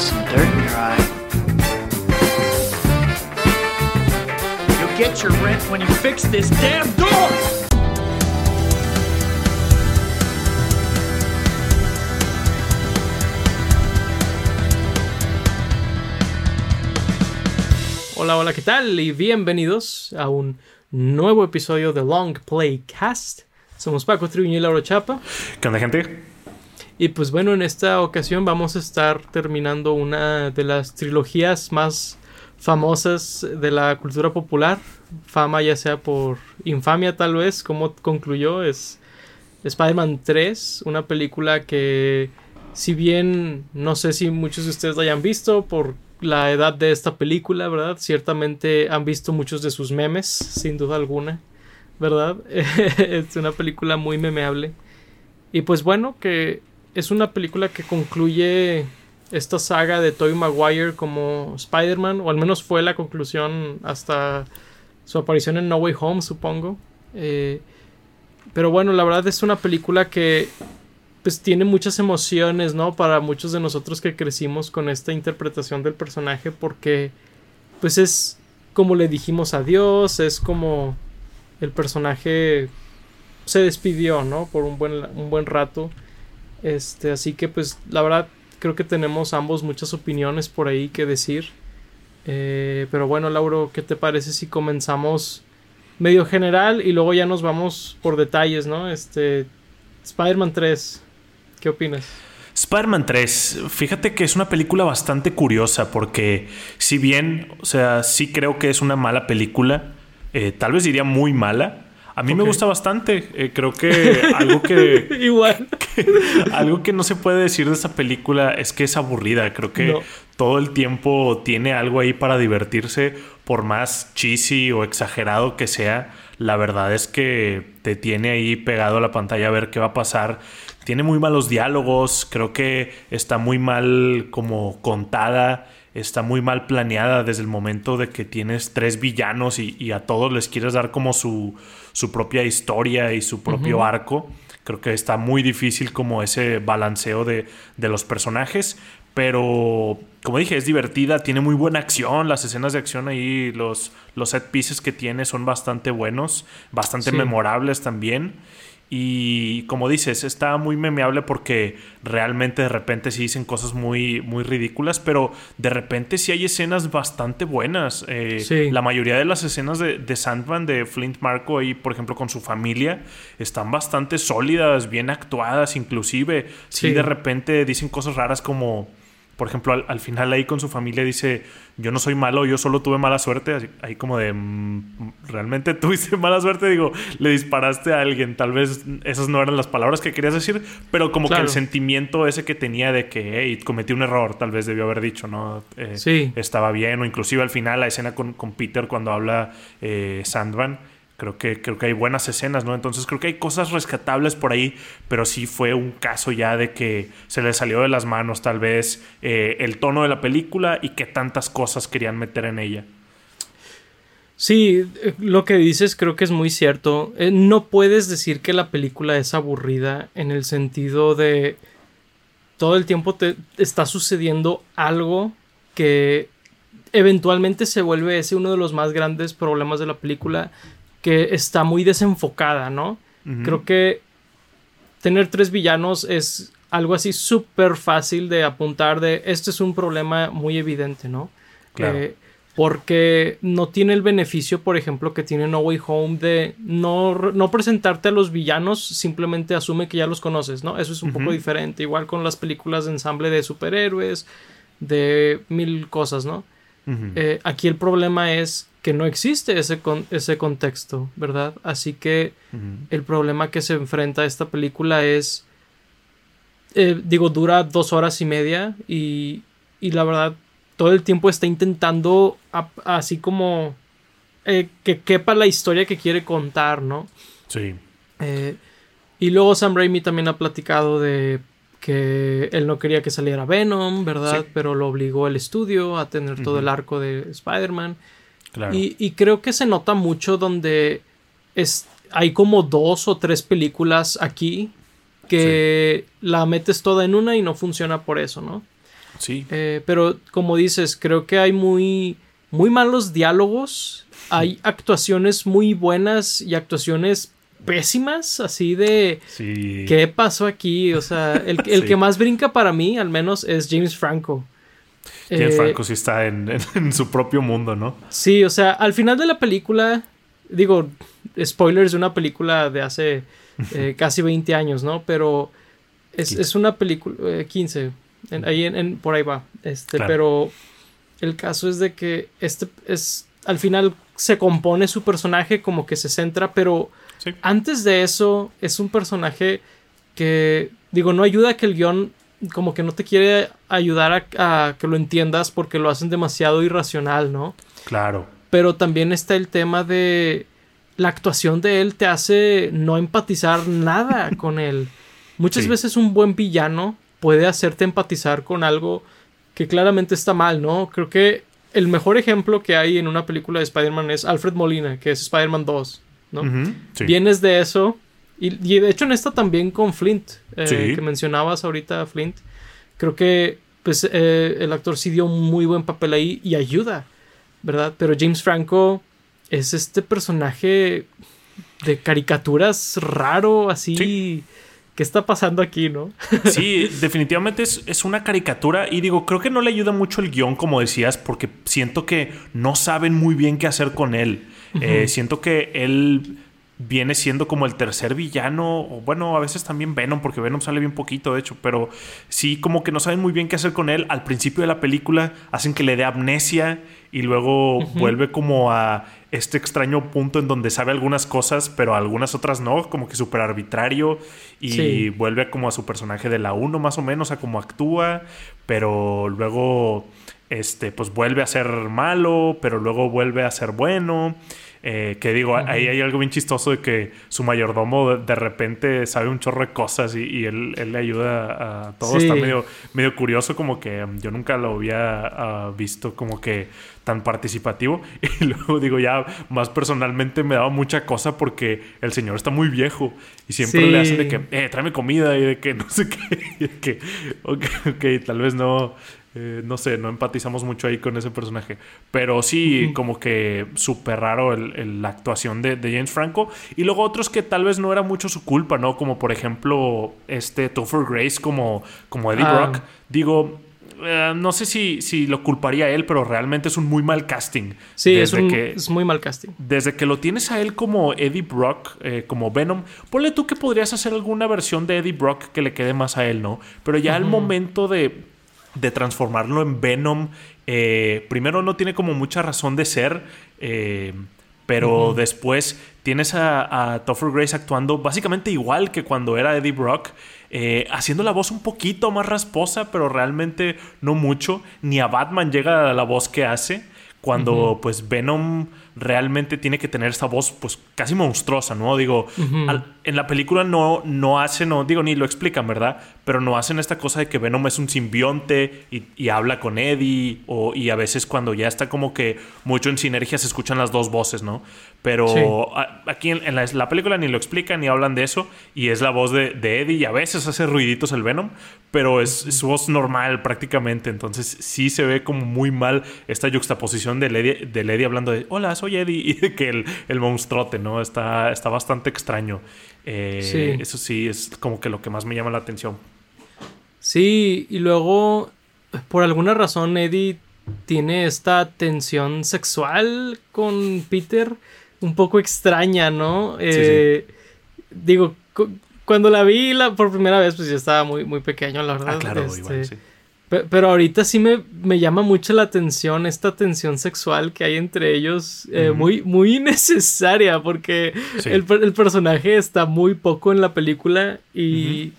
some dirt in your eye. You'll get your rent when you fix this damn door! Hola, hola, ¿qué tal? Y bienvenidos a un nuevo episodio de Long Play Cast. Somos Paco Tribuño y Laura Chapa. ¿Qué onda, gente? Y pues bueno, en esta ocasión vamos a estar terminando una de las trilogías más famosas de la cultura popular. Fama ya sea por infamia tal vez, como concluyó, es Spider-Man 3, una película que si bien no sé si muchos de ustedes la hayan visto por la edad de esta película, ¿verdad? Ciertamente han visto muchos de sus memes, sin duda alguna, ¿verdad? es una película muy memeable. Y pues bueno, que es una película que concluye esta saga de Tobey Maguire como Spider-Man, o al menos fue la conclusión hasta su aparición en No Way Home, supongo. Eh, pero bueno, la verdad es una película que pues tiene muchas emociones, ¿no? Para muchos de nosotros que crecimos con esta interpretación del personaje porque pues es como le dijimos adiós, es como el personaje se despidió, ¿no? Por un buen, un buen rato. Este, así que pues la verdad creo que tenemos ambos muchas opiniones por ahí que decir. Eh, pero bueno, Lauro, ¿qué te parece si comenzamos medio general y luego ya nos vamos por detalles, ¿no? Este, Spider-Man 3, ¿qué opinas? Spider-Man 3, fíjate que es una película bastante curiosa porque si bien, o sea, sí creo que es una mala película, eh, tal vez diría muy mala, a mí me gusta bastante. Eh, creo que algo que. Igual. algo que no se puede decir de esa película es que es aburrida. Creo que todo el tiempo tiene algo ahí para divertirse. Por más cheesy o exagerado que sea, la verdad es que te tiene ahí pegado a la pantalla a ver qué va a pasar. Tiene muy malos diálogos. Creo que está muy mal como contada está muy mal planeada desde el momento de que tienes tres villanos y, a todos les quieres dar como su, su propia historia y su propio arco. Creo que está muy difícil como ese balanceo de, de los personajes. Pero, como dije, es divertida, tiene muy buena acción, las escenas de acción ahí, los, los set pieces que tiene son bastante buenos, bastante memorables también. Y como dices, está muy memeable porque realmente de repente sí dicen cosas muy, muy ridículas, pero de repente sí hay escenas bastante buenas. Eh, la mayoría de las escenas de, de, Sandman, de Flint Marco, ahí, por ejemplo, con su familia, están bastante sólidas, bien actuadas, inclusive. sí de repente dicen cosas raras como por ejemplo, al, final ahí con su familia dice, yo no soy malo, yo solo tuve mala suerte. ahí como de, mm, realmente tuviste mala suerte, digo, le disparaste a alguien. Tal vez esas no eran las palabras que querías decir, pero como que el sentimiento ese que tenía de que, hey, cometí un error, tal vez debió haber dicho, ¿no? Eh, sí. Estaba bien, o inclusive al final la escena con, con Peter cuando habla eh, Sandman Creo que, creo que hay buenas escenas, ¿no? Entonces creo que hay cosas rescatables por ahí, pero sí fue un caso ya de que se le salió de las manos tal vez eh, el tono de la película y que tantas cosas querían meter en ella. Sí, eh, lo que dices creo que es muy cierto. Eh, no puedes decir que la película es aburrida en el sentido de todo el tiempo te está sucediendo algo que eventualmente se vuelve ese uno de los más grandes problemas de la película que está muy desenfocada, ¿no? Creo que tener tres villanos es algo así súper fácil de apuntar de este es un problema muy evidente, ¿no? Claro. Eh, porque no tiene el beneficio, por ejemplo, que tiene No Way Home de no, no presentarte a los villanos, simplemente asume que ya los conoces, ¿no? Eso es un poco diferente, igual con las películas de ensamble de superhéroes, de mil cosas, ¿no? Eh, aquí el problema es que no existe ese, ese contexto, ¿verdad? Así que el problema que se enfrenta a esta película es, eh, digo, dura dos horas y media y, y, la verdad todo el tiempo está intentando así como eh, que quepa la historia que quiere contar, ¿no? Sí. Y luego Sam Raimi también ha platicado de que él no quería que saliera Venom, ¿verdad? Pero lo obligó el estudio a tener todo el arco de Spider-Man. Y, creo que se nota mucho donde es, hay como dos o tres películas aquí que la metes toda en una y no funciona por eso, ¿no? Sí. Eh, pero como dices, creo que hay muy, muy malos diálogos. Hay actuaciones muy buenas y actuaciones pésimas, así de Sí. ¿qué pasó aquí? O sea, el, el Sí. que más brinca para mí, al menos, es James Franco. James Eh, Franco sí está en, en- en su propio mundo, ¿no? Sí, o sea, al final de la película, digo, spoilers de una película de hace eh, casi 20 años, ¿no? Pero es, 15. es una película, eh, 15, en- ahí en, en- por ahí va. Este, Claro. pero el caso es de que este es, al final se compone su personaje como que se centra, pero Sí. antes de eso es un personaje que, digo, no ayuda a que el guion como que no te quiere ayudar a, a que lo entiendas porque lo hacen demasiado irracional, ¿no? Claro. Pero también está el tema de la actuación de él te hace no empatizar nada con él. Muchas Sí. veces un buen villano puede hacerte empatizar con algo que claramente está mal, ¿no? Creo que el mejor ejemplo que hay en una película de Spider-Man es Alfred Molina, que es Spider-Man 2, ¿no? Ujú, sí. Vienes de eso. Y, y de hecho en esta también con Flint, eh, Sí. que mencionabas ahorita Flint. Creo que pues eh, el actor sí dio un muy buen papel ahí y ayuda, ¿verdad? Pero James Franco es este personaje de caricaturas raro, así. Sí. ¿Qué está pasando aquí, no? Sí, definitivamente es, es una caricatura y digo, creo que no le ayuda mucho el guion, como decías, porque siento que no saben muy bien qué hacer con él. Eh, siento que él viene siendo como el tercer villano, o bueno, a veces también Venom, porque Venom sale bien poquito, de hecho, pero sí, como que no saben muy bien qué hacer con él. Al principio de la película hacen que le dé amnesia y luego vuelve como a este extraño punto en donde sabe algunas cosas, pero algunas otras no, como que súper arbitrario y Sí. vuelve como a su personaje de la 1 más o menos, a cómo actúa, pero luego este pues vuelve a ser malo, pero luego vuelve a ser bueno. Eh, que digo, ahí hay algo bien chistoso de que su mayordomo de, de repente sabe un chorro de cosas y, y él, él le ayuda a todo. Sí. Está medio, medio curioso, como que um, yo nunca lo había ah, visto como que tan participativo. Y luego digo, ya más personalmente me daba mucha cosa porque el señor está muy viejo y siempre Sí. le hacen de que, eh, tráeme comida y de que no sé qué. Y de que, ok, ok, tal vez no. Eh, no sé, no empatizamos mucho ahí con ese personaje. Pero sí, como que súper raro el- el- la actuación de, de James Franco. Y luego otros que tal vez no era mucho su culpa, ¿no? Como por ejemplo, este Topher Grace como, como Eddie Ah. Brock. Digo, eh, no sé si, si lo culparía a él, pero realmente es un muy mal casting. Sí, es, Desde un- que- es muy mal casting. desde que lo tienes a él como Eddie Brock, eh, como Venom, ponle tú que podrías hacer alguna versión de Eddie Brock que le quede más a él, ¿no? Pero ya al momento de, de transformarlo en Venom, eh, primero no tiene como mucha razón de ser, eh, pero después tienes a, a Topher Grace actuando básicamente igual que cuando era Eddie Brock, eh, haciendo la voz un poquito más rasposa, pero realmente no mucho. Ni a Batman llega a la voz que hace. Cuando pues Venom realmente tiene que tener esta voz pues casi monstruosa, ¿no? Digo, al- en la película no, no hacen, no, digo, ni lo explican, ¿verdad? Pero no hacen esta cosa de que Venom es un simbionte y, y habla con Eddie, o, y a veces cuando ya está como que mucho en sinergia se escuchan las dos voces, ¿no? Pero Sí. a- aquí en, en la, la película ni lo explican ni hablan de eso, y es la voz de, de Eddie, y a veces hace ruiditos el Venom, pero es, es su voz normal prácticamente, entonces sí se ve como muy mal esta juxtaposición de Eddie, del Eddie hablando de, hola, soy Eddie, y de que el, el monstruote, ¿no? Está, está bastante extraño. Eh, Sí. Eso sí, es como que lo que más me llama la atención. Sí, y luego, por alguna razón, Eddie tiene esta tensión sexual con Peter un poco extraña, ¿no? Eh, Digo, cu- cuando la vi la, por primera vez, pues yo estaba muy, muy pequeño, la verdad. Ah, claro, este, igual, sí. Pe- Pero ahorita sí me, me llama mucho la atención esta tensión sexual que hay entre ellos, eh, muy, muy innecesaria, porque Sí. el, el personaje está muy poco en la película y,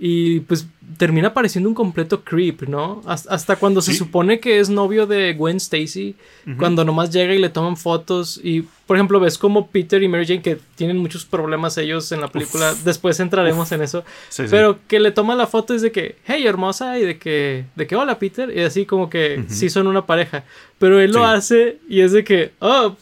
y pues termina pareciendo un completo creep, ¿no? Has- Hasta, cuando se supone que es novio de Gwen Stacy, cuando nomás llega y le toman fotos y, por ejemplo, ves como Peter y Mary Jane que tienen muchos problemas ellos en la película, después entraremos en eso, Sí, sí. pero que le toma la foto es de que, hey, hermosa, y de que, de que, hola, Peter, y así como que sí son una pareja. Pero él lo hace y es de que, oh,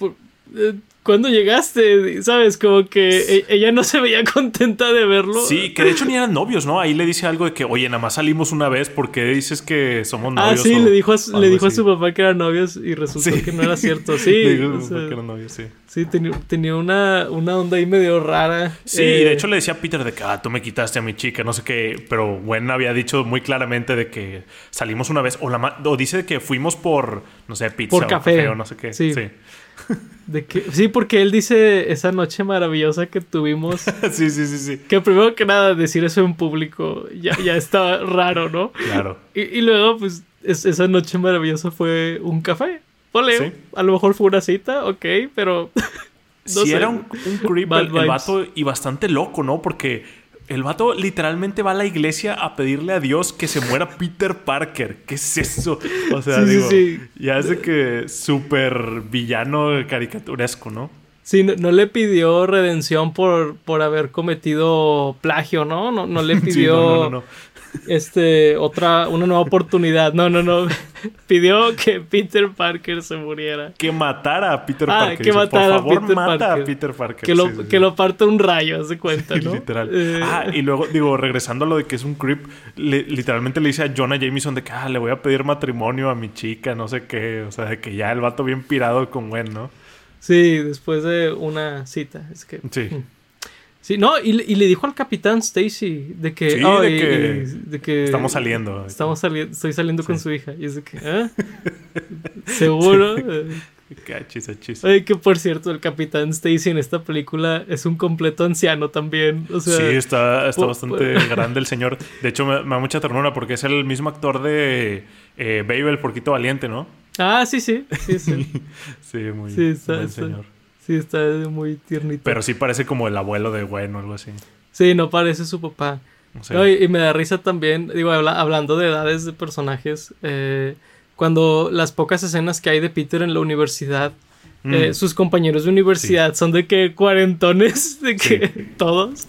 ¿cuándo llegaste? ¿Sabes? Como que e, ella no se veía contenta de verlo. Sí, que de hecho ni eran novios, ¿no? Ahí le dice algo de que, oye, nada más salimos una vez, porque dices que somos Ah, novios? sí, o le dijo a, su- le dijo a su papá que eran novios y resultó Sí. que no era cierto. Sí, Le dijo a su papá que eran novios, sí. sí tenía, tenía una, una onda ahí medio rara. Sí, Eh, de hecho le decía a Peter de que, ah, tú me quitaste a mi chica, no sé qué, pero Gwen había dicho muy claramente de que salimos una vez, o, la o dice que fuimos por, no sé, pizza Por o café. o no sé qué. Sí. Sí. de que, sí, porque él dice esa noche maravillosa que tuvimos. sí, sí, sí, sí. Que primero que nada decir eso en público ya, ya está raro, ¿no? Claro. Y, y luego, pues, es- esa noche maravillosa fue un café. Sí. a lo mejor fue una cita, ok, pero... no sí, era un, un creep el, el vato y bastante loco, ¿no? Porque el vato literalmente va a la iglesia a pedirle a Dios que se muera Peter Parker. ¿Qué es eso? O sea, Sí, sí, digo, sí. ya es de que súper villano caricaturesco, ¿no? Sí, no, no le pidió redención por, por haber cometido plagio, ¿no? No, no le pidió no, no, este otra una nueva oportunidad. No, no, no. pidió que Peter Parker se muriera. Que matara a Peter Ah, Parker. que Dice, matara a Por favor, Peter mata Parker. a Peter Parker. Que lo, Sí, que lo parta un rayo, haz de cuenta, ¿no? Literal. Eh, Ah, y luego, digo, regresando a lo de que es un creep, le- literalmente le dice a Jonah Jameson de que, ah, le voy a pedir matrimonio a mi chica, no sé qué. O sea, de que ya el vato bien pirado con Gwen, ¿no? Sí, después de una cita. Es que. Sí. Sí, no, y, le- y le dijo al capitán Stacy de que. Sí, oh, de y- que y- de que Estamos saliendo. Estamos saliendo, estoy saliendo con su hija. Y es de que, ¿eh? ¿Seguro? Eh, Qué achis, achis. Oye, que por cierto, el capitán Stacy en esta película es un completo anciano también. O sea, sí, está, está bastante grande el señor. De hecho, me, me da mucha ternura porque es el mismo actor de eh, Babe, el porquito valiente, ¿no? Ah, sí, sí. Sí, sí. Sí, muy Sí, está, buen está- señor. sí, está muy tiernito. Pero sí parece como el abuelo de Gwen o algo así. Sí, no parece su papá. No, y, y me da risa también, digo, habla- hablando de edades de personajes, eh, cuando las pocas escenas que hay de Peter en la universidad, mm, eh, sus compañeros de universidad son de que cuarentones, de que todos.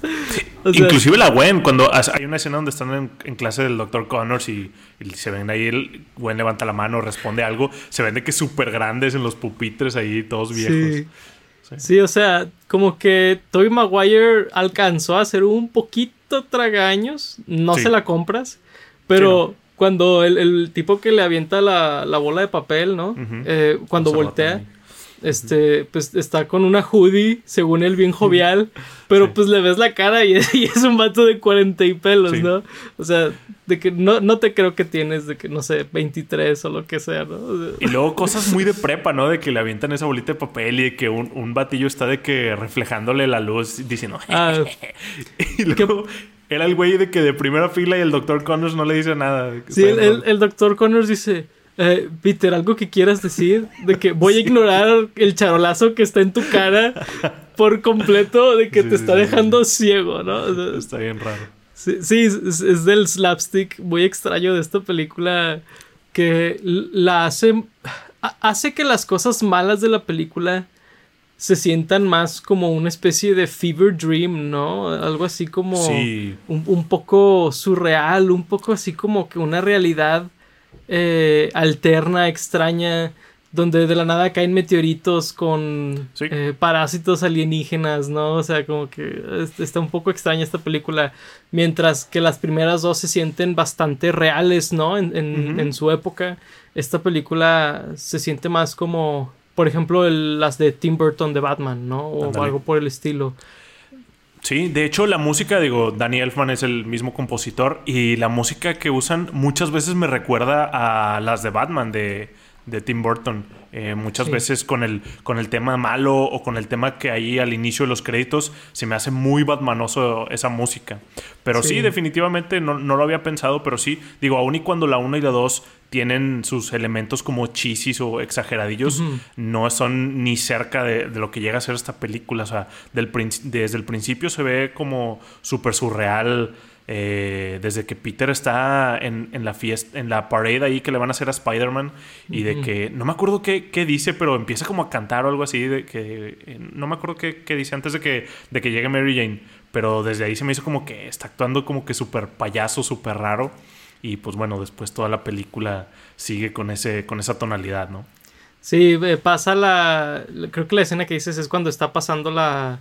O sea, Inclusive la Gwen, cuando hay una escena donde están en, en clase del Dr. Connors y, y se ven ahí, el Gwen levanta la mano, responde algo, se ven de que súper grandes en los pupitres ahí, todos viejos. Sí. Sí. O sea, como que Tobey Maguire alcanzó a ser un poquito tragaños, no se la compras, pero cuando el, el tipo que le avienta la, la bola de papel, ¿no? Eh, cuando voltea. Este, pues está con una hoodie, según él, bien jovial, pero Sí. pues le ves la cara y, y es un vato de 40 y pelos, Sí. ¿no? O sea, de que no, no te creo que tienes de que, no sé, 23 o lo que sea, ¿no? O sea, Y luego cosas muy de prepa, ¿no? De que le avientan esa bolita de papel y de que un, un batillo está de que reflejándole la luz diciendo... ah, y luego era el güey de que de primera fila y el Dr. Connors no le dice nada. Sí, el, el, el doctor Connors dice, eh, Peter, algo que quieras decir, de que voy a ignorar el charolazo que está en tu cara por completo, de que Sí, te sí, está dejando ciego, ¿no? O sea, Está bien raro. sí, es, es del slapstick muy extraño de esta película que la hace, ha- hace que las cosas malas de la película se sientan más como una especie de fever dream, ¿no? Algo así como un poco surreal, un poco así como que una realidad eh, alterna, extraña, donde de la nada caen meteoritos con Sí. eh, parásitos alienígenas, ¿no? O sea, como que es- está un poco extraña esta película, mientras que las primeras dos se sienten bastante reales, ¿no? En, en- en su época, esta película se siente más como, por ejemplo, el- las de Tim Burton de Batman, ¿no? O algo por el estilo. Sí, de hecho la música, digo, Danny Elfman es el mismo compositor y la música que usan muchas veces me recuerda a las de Batman de, de Tim Burton. Eh, muchas Sí. veces con el, con el tema malo o con el tema que hay al inicio de los créditos se me hace muy batmanoso esa música. Pero sí, Sí. definitivamente no, no lo había pensado, pero sí, digo, aún y cuando la 1 y la 2 tienen sus elementos como chisis o exageradillos, no son ni cerca de, de lo que llega a ser esta película. O sea, del desde el principio se ve como súper surreal. Eh, desde que Peter está en, en la fiesta, en la parade ahí que le van a hacer a Spider-Man. Y de que, no me acuerdo qué, qué dice, pero empieza como a cantar o algo así. De que, eh, no me acuerdo qué, qué dice antes de que, de que llegue Mary Jane. Pero desde ahí se me hizo como que está actuando como que súper payaso, súper raro. Y pues bueno, después toda la película sigue con, ese, con esa tonalidad, ¿no? Sí, pasa la. Creo que la escena que dices es cuando está pasando la.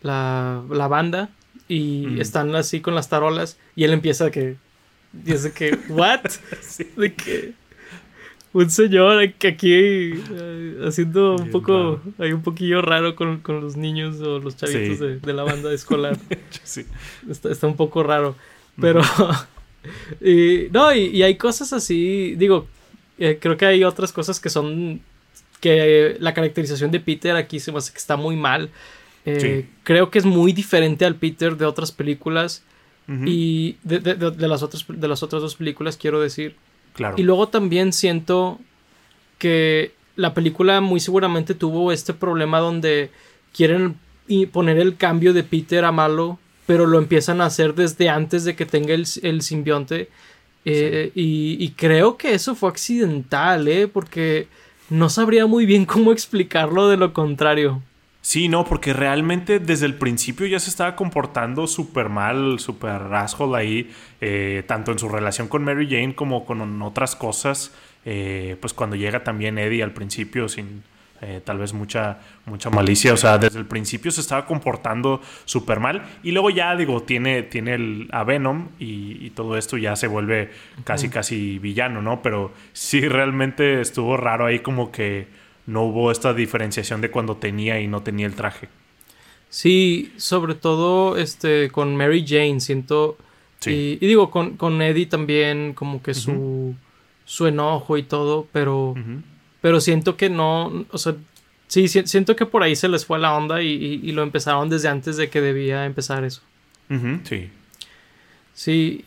La, la banda y Mm. están así con las tarolas y él empieza a que. Dice que. ¿What? De que. Un señor que aquí eh, haciendo un Bien poco. Hay un poquillo raro con, con los niños o los chavitos Sí. de, de la banda escolar. Sí. Está, está un poco raro. Pero. y, no, y, y hay cosas así. Digo, eh, creo que hay otras cosas que son. Que la caracterización de Peter aquí se me hace que está muy mal. Eh, Sí. Creo que es muy diferente al Peter de otras películas. Y de, de- de- de las otras, de las otras dos películas, quiero decir. Claro. Y luego también siento que la película muy seguramente tuvo este problema donde quieren poner el cambio de Peter a malo, pero lo empiezan a hacer desde antes de que tenga el, el simbionte. Eh, y, y creo que eso fue accidental, ¿eh? Porque no sabría muy bien cómo explicarlo de lo contrario. Sí, no, porque realmente desde el principio ya se estaba comportando súper mal, súper asshole ahí, eh, tanto en su relación con Mary Jane como con otras cosas. eh, pues cuando llega también Eddie al principio sin eh, tal vez mucha, mucha malicia, o sea, desde el principio se estaba comportando súper mal y luego ya digo, tiene, tiene el, a Venom y, y todo esto ya se vuelve casi, casi villano, ¿no? Pero sí, realmente estuvo raro ahí como que no hubo esta diferenciación de cuando tenía y no tenía el traje. Sí, sobre todo este con Mary Jane, siento. Sí. Y, y digo, con, con Eddie también, como que su, su enojo y todo, pero, pero siento que no. O sea, sí, si- siento que por ahí se les fue la onda y, y- y lo empezaron desde antes de que debía empezar eso. Sí. Sí,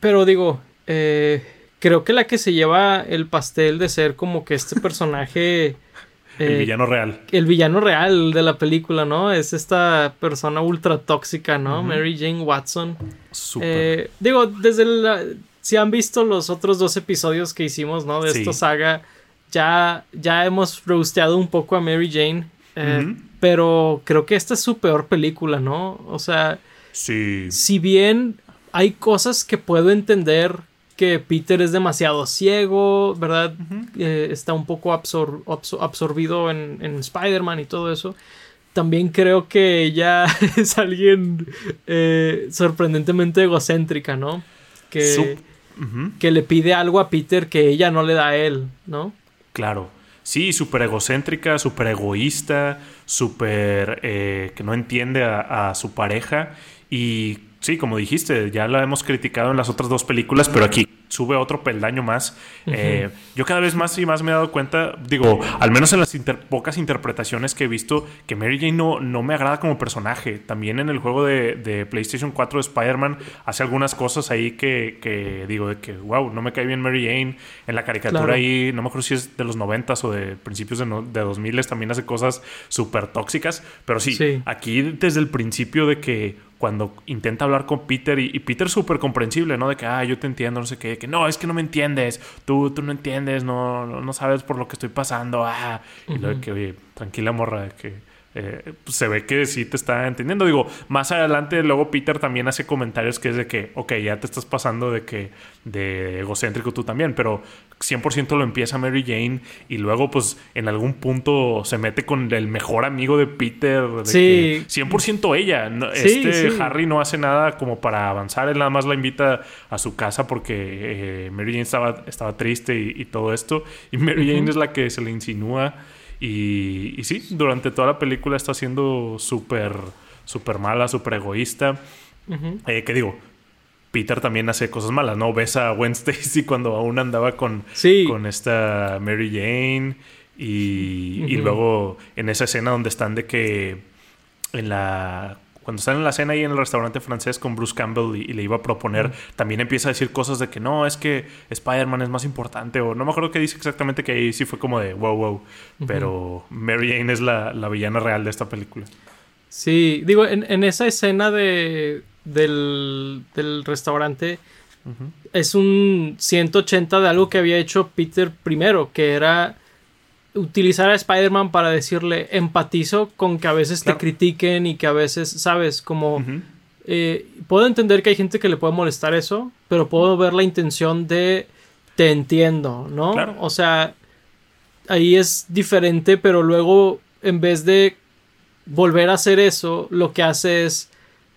pero digo, eh, creo que la que se lleva el pastel de ser como que este personaje. El eh, villano real. el villano real de la película, ¿no? Es esta persona ultra tóxica, ¿no? Mary Jane Watson. Súper. Eh, digo, desde la... Si han visto los otros dos episodios que hicimos, ¿no? De Sí. esta saga, ya, ya hemos rosteado un poco a Mary Jane. eh. Pero creo que esta es su peor película, ¿no? O sea, sí. si bien hay cosas que puedo entender que Peter es demasiado ciego, ¿verdad? Eh, está un poco absor- absor- absorbido en, en Spider-Man y todo eso. También creo que ella es alguien eh, sorprendentemente egocéntrica, ¿no? Que, que le pide algo a Peter que ella no le da a él, ¿no? Claro. Sí, súper egocéntrica, súper egoísta, súper eh, que no entiende a, a su pareja. Y sí, como dijiste, ya la hemos criticado en las otras dos películas, pero aquí sube otro peldaño más. Eh, yo cada vez más y más me he dado cuenta, digo, al menos en las inter- pocas interpretaciones que he visto, que Mary Jane no, no me agrada como personaje. También en el juego de, de PlayStation 4 de Spider-Man hace algunas cosas ahí que, que digo de que, wow, no me cae bien Mary Jane. En la caricatura Claro. ahí, no me acuerdo si es de los 90 o de principios de, no- de 2000 también hace cosas súper tóxicas. Pero sí, Sí. aquí desde el principio de que cuando intenta hablar con Peter y, y Peter súper comprensible, ¿no? De que, ah, yo te entiendo, no sé qué, que no, es que no me entiendes, tú, tú no entiendes, no, no, no sabes por lo que estoy pasando, ah. Y luego de que, oye, tranquila morra, de que eh, pues, se ve que sí te está entendiendo. Digo, más adelante luego Peter también hace comentarios que es de que, ok, ya te estás pasando de que, de egocéntrico tú también, pero 100% lo empieza Mary Jane y luego pues en algún punto se mete con el mejor amigo de Peter. De Sí. que 100% ella. No- Sí, este sí. Harry no hace nada como para avanzar, él nada más la invita a su casa porque eh, Mary Jane estaba, estaba triste y, y todo esto. Y Mary Jane es la que se le insinúa y, y sí, durante toda la película está siendo súper, súper mala, súper egoísta. Eh, ¿Qué digo? Peter también hace cosas malas, ¿no? Besa a Gwen Stacy cuando aún andaba con, Sí. con esta Mary Jane. Y, y luego en esa escena donde están de que en la cuando están en la cena ahí en el restaurante francés con Bruce Campbell y, y le iba a proponer, también empieza a decir cosas de que no, es que Spider-Man es más importante, o no me acuerdo qué dice exactamente, que ahí sí fue como de wow, wow. Pero Mary Jane es la, la villana real de esta película. Sí, digo, en, en esa escena de, del, del restaurante es un 180 de algo que había hecho Peter primero, que era utilizar a Spider-Man para decirle empatizo con que a veces Claro. te critiquen y que a veces, sabes, como... Eh, puedo entender que hay gente que le puede molestar eso, pero puedo ver la intención de te entiendo, ¿no? Claro. O sea, ahí es diferente, pero luego en vez de volver a hacer eso, lo que hace es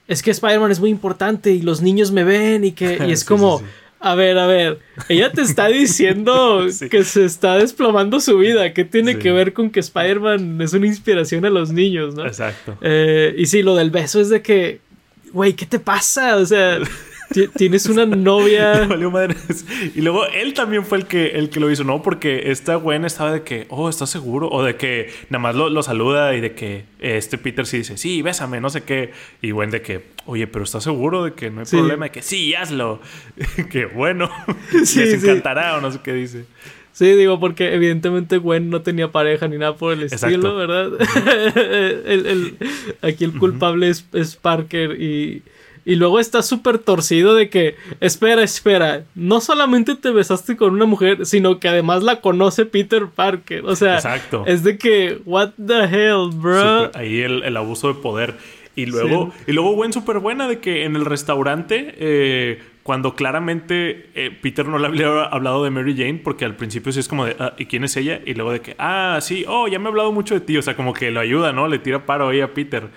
es que Spider-Man es muy importante y los niños me ven y que y es como a ver, a ver, ella te está diciendo que se está desplomando su vida. ¿Qué tiene que ver con que Spider-Man es una inspiración a los niños, no? Exacto. Eh, y sí, lo del beso es de que, güey, ¿qué te pasa? O sea, tienes una novia. y luego él también fue el que, el que lo hizo, ¿no? Porque esta Gwen estaba de que, oh, ¿estás seguro? O de que nada más lo, saluda y de que este Peter sí dice, sí, bésame, no sé qué. Y Gwen de que, oye, pero ¿estás seguro de que no hay problema? Y que sí, hazlo. que bueno. Sí, Les encantará o no sé qué dice. Sí, digo, porque evidentemente Gwen no tenía pareja ni nada por el estilo, ¿verdad? aquí el culpable es, es Parker y y luego está súper torcido de que, espera, espera, no solamente te besaste con una mujer, sino que además la conoce Peter Parker. O sea, es de que, what the hell, bro. ahí el, abuso de poder. Y luego, y luego, buen súper buena de que en el restaurante, eh, cuando claramente eh, Peter no le había hablado de Mary Jane, porque al principio sí es como de, ah, ¿y quién es ella? Y luego de que, ah, sí, oh, ya me ha hablado mucho de ti. O sea, como que lo ayuda, ¿no? Le tira paro ahí a Peter.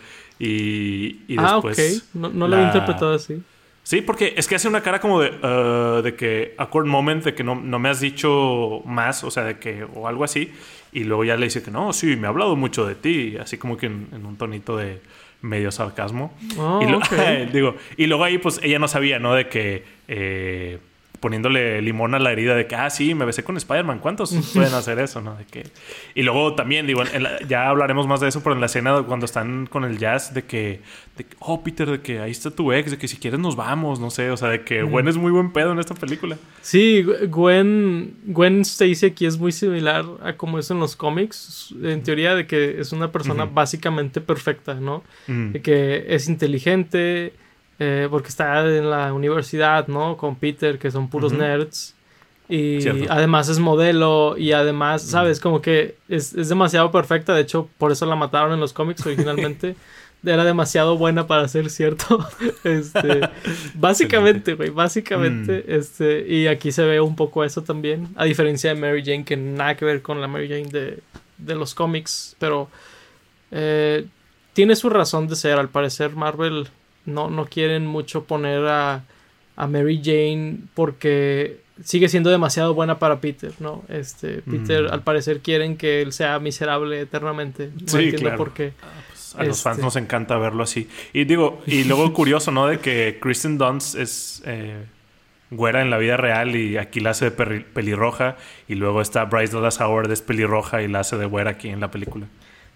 Y, y ah, después. No, no lo había interpretado así. Sí, porque es que hace una cara como de, uh, de que, awkward moment, de que no, no, me has dicho más, o sea, de que, o algo así. Y luego ya le dice que no, sí, me ha hablado mucho de ti, así como que en, un tonito de medio sarcasmo. Oh, y, digo, y luego ahí, pues ella no sabía, ¿no? De que. Eh, poniéndole limón a la herida de que, ah, sí, me besé con Spider-Man. ¿Cuántos pueden hacer eso, no? De que... Y luego también, digo, ya hablaremos más de eso, pero en la escena cuando están con el jazz, de que, oh, Peter, de que ahí está tu ex, de que si quieres nos vamos, no sé, o sea, de que Gwen es muy buen pedo en esta película. Sí, Gwen, Gwen Stacy aquí es muy similar a como es en los cómics, en teoría de que es una persona básicamente perfecta, ¿no? De que es inteligente eh, porque está en la universidad, ¿no? Con Peter, que son puros nerds. Y además es modelo y además, ¿sabes? Como que es, es, demasiado perfecta. De hecho, por eso la mataron en los cómics originalmente. Era demasiado buena para ser cierto. este, básicamente, güey, básicamente. Mm. Este, y aquí se ve un poco eso también. A diferencia de Mary Jane, que nada que ver con la Mary Jane de, de los cómics. Pero eh, tiene su razón de ser. Al parecer, Marvel no, no quieren mucho poner a, a Mary Jane porque sigue siendo demasiado buena para Peter, ¿no? Este, Peter, mm. al parecer, quieren que él sea miserable eternamente. No sí, entiendo por qué. Ah, pues, a los fans este nos encanta verlo así. Y digo, y luego curioso, ¿no? De que Kristen Dunst es eh, güera en la vida real y aquí la hace de pelirroja. Y luego está Bryce Dallas Howard es pelirroja y la hace de güera aquí en la película.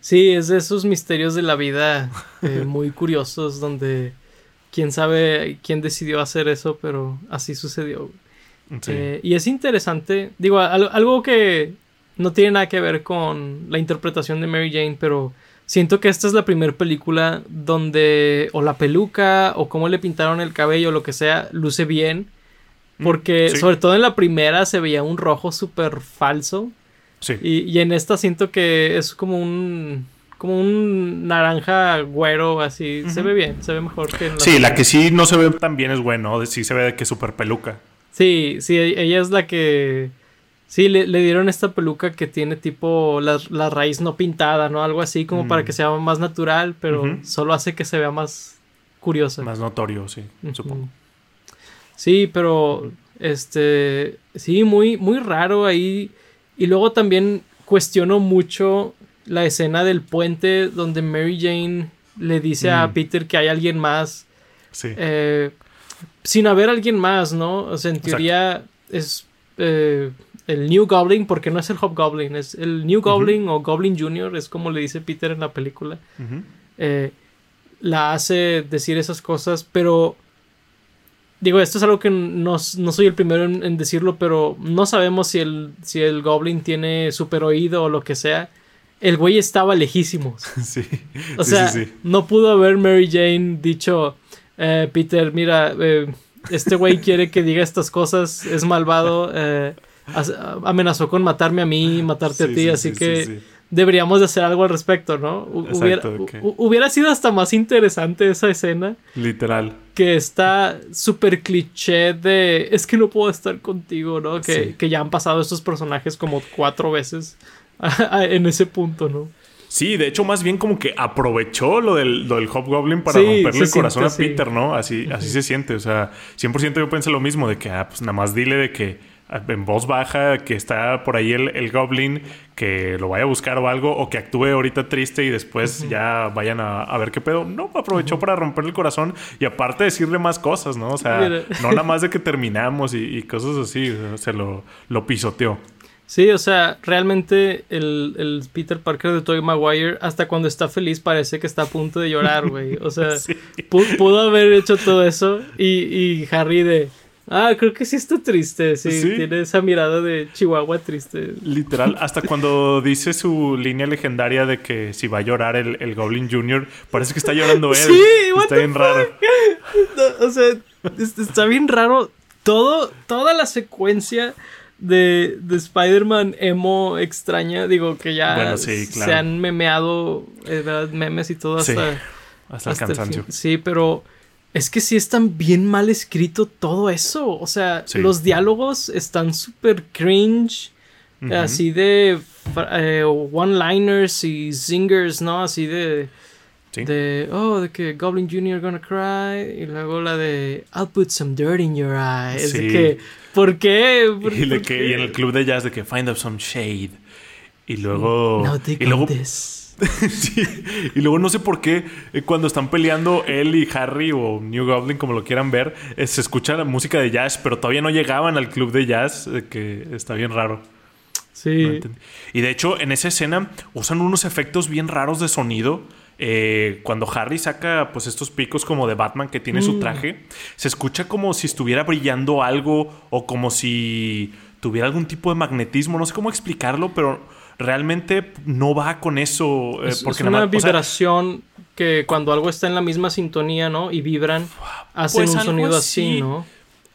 Sí, es de esos misterios de la vida eh, muy curiosos donde quién sabe quién decidió hacer eso, pero así sucedió. Eh, y es interesante, digo, algo que no tiene nada que ver con la interpretación de Mary Jane, pero siento que esta es la primera película donde o la peluca o cómo le pintaron el cabello lo que sea, luce bien. Mm, porque sobre todo en la primera se veía un rojo súper falso. Y, en esta siento que es como un. Como un naranja güero, así. Se ve bien, se ve mejor que en la Sí, la que sí no se ve tan bien es bueno. Sí se ve que es súper peluca. Sí, sí, ella es la que. Sí, le, dieron esta peluca que tiene tipo la, raíz no pintada, ¿no? Algo así como para mm. que sea más natural, pero solo hace que se vea más curiosa. Más notorio, sí, supongo. Sí, pero este. Sí, muy, muy raro ahí y luego también cuestiono mucho la escena del puente donde Mary Jane le dice a mm. Peter que hay alguien más. Sí. Eh, sin haber alguien más, ¿no? O sea, en teoría es eh, el New Goblin, porque no es el Hobgoblin, es el New Goblin o Goblin Jr., es como le dice Peter en la película. Eh, la hace decir esas cosas, pero Digo, esto es algo que no, soy el primero en, decirlo, pero no sabemos si el, si el Goblin tiene super oído o lo que sea. El güey estaba lejísimo. Sí. O sea, no pudo haber Mary Jane dicho, eh, Peter, mira, eh, este güey quiere que diga estas cosas, es malvado, eh, amenazó con matarme a mí, matarte a ti, así que deberíamos de hacer algo al respecto, ¿no? hubiera, hubiera, sido hasta más interesante esa escena. Literal. Que está súper cliché de es que no puedo estar contigo, ¿no? Que, que, ya han pasado estos personajes como cuatro veces. en ese punto, ¿no? Sí, de hecho, más bien como que aprovechó lo del, lo del Hobgoblin para romperle el corazón a Peter, ¿no? Así, así se siente. O sea, 100% yo pensé lo mismo, de que, ah, pues nada más dile de que en voz baja que está por ahí el, Goblin, que lo vaya a buscar o algo, o que actúe ahorita triste y después ya vayan a, ver qué pedo. No, aprovechó para romperle el corazón y aparte decirle más cosas, ¿no? O sea, no nada más de que terminamos y, cosas así, se lo, lo pisoteó. Sí, o sea, realmente el, Peter Parker de Tobey Maguire, hasta cuando está feliz, parece que está a punto de llorar, güey. O sea, pudo haber hecho todo eso y, Harry de. Ah, creo que sí está triste, sí, tiene esa mirada de Chihuahua triste. Literal, hasta cuando dice su línea legendaria de que si va a llorar el, Goblin Jr., parece que está llorando él. Sí, está bien raro. o sea, está bien raro todo, toda la secuencia de, de Spider-Man emo extraña, digo que ya se han memeado eh, memes y todo hasta, hasta, el cansancio. sí, pero es que sí están bien mal escrito todo eso. O sea, los diálogos están súper cringe. Así de eh, one-liners y zingers, ¿no? Así de de, oh, de que Goblin Jr. gonna cry. Y luego la de, I'll put some dirt in your eyes. De que, ¿por qué? y, que, y, en el club de jazz de que, find out some shade. Y luego. No y luego, sí. Y luego no sé por qué eh, cuando están peleando él y Harry o New Goblin, como lo quieran ver, eh, se escucha la música de jazz, pero todavía no llegaban al club de jazz, que está bien raro. Sí. y de hecho, en esa escena usan unos efectos bien raros de sonido eh, cuando Harry saca pues estos picos como de Batman que tiene su mm. traje, se escucha como si estuviera brillando algo o como si tuviera algún tipo de magnetismo, no sé cómo explicarlo, pero realmente no va con eso. Eh, es, porque una vibración que cuando algo está en la misma sintonía, ¿no? Y vibran, hacen pues un sonido así, ¿no?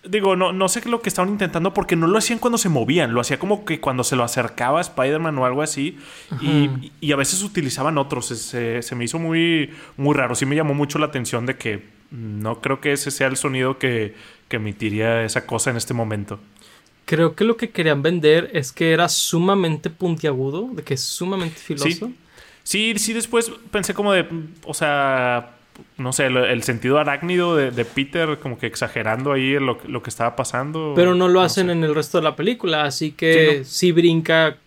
Digo, no, no sé lo que estaban intentando porque no lo hacían cuando se movían, lo hacía como que cuando se lo acercaba a Spider-Man o algo así. Y, a veces utilizaban otros. Se, me hizo muy, muy raro. Sí me llamó mucho la atención de que no creo que ese sea el sonido que, emitiría esa cosa en este momento. Creo que lo que querían vender es que era sumamente puntiagudo, de que es sumamente filoso. Sí, sí, sí después pensé como de, o sea, no sé, el, sentido arácnido de, Peter, como que exagerando ahí lo, que estaba pasando. Pero no lo hacen en el resto de la película, así que sí, brinca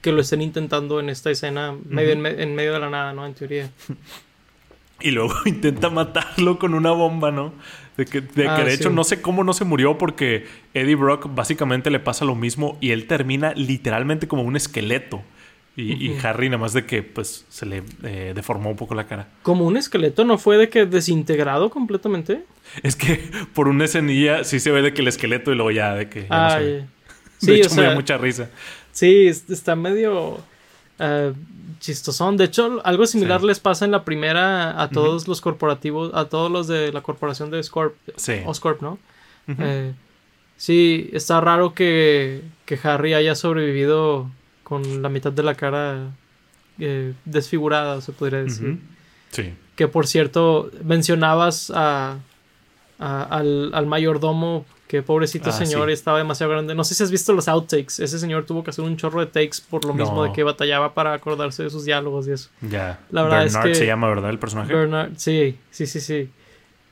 que lo estén intentando en esta escena, medio en, medio de la nada, ¿no? En teoría. Y luego intenta matarlo con una bomba, ¿no? De que, de, ah, hecho no sé cómo no se murió porque Eddie Brock básicamente le pasa lo mismo y él termina literalmente como un esqueleto. Y, Harry nada más de que pues se le eh, deformó un poco la cara. Como un esqueleto, ¿no fue de que desintegrado completamente? Es que por una escenilla sí se ve de que el esqueleto y luego ya de que... Ya Sí, de hecho me dio mucha risa. Sí, está medio uh, chistosón. De hecho, algo similar les pasa en la primera a todos los corporativos, a todos los de la corporación de Scorp. Sí. Oscorp, ¿no? Eh, sí, está raro que, que Harry haya sobrevivido con la mitad de la cara eh, desfigurada, se podría decir. Sí. Que por cierto, mencionabas a, al, mayordomo, que pobrecito ah, señor estaba demasiado grande. No sé si has visto los outtakes. Ese señor tuvo que hacer un chorro de takes por lo mismo de que batallaba para acordarse de sus diálogos y eso. Ya. La verdad es que. se llama, ¿verdad? El personaje. Bernard, sí, sí, sí, sí.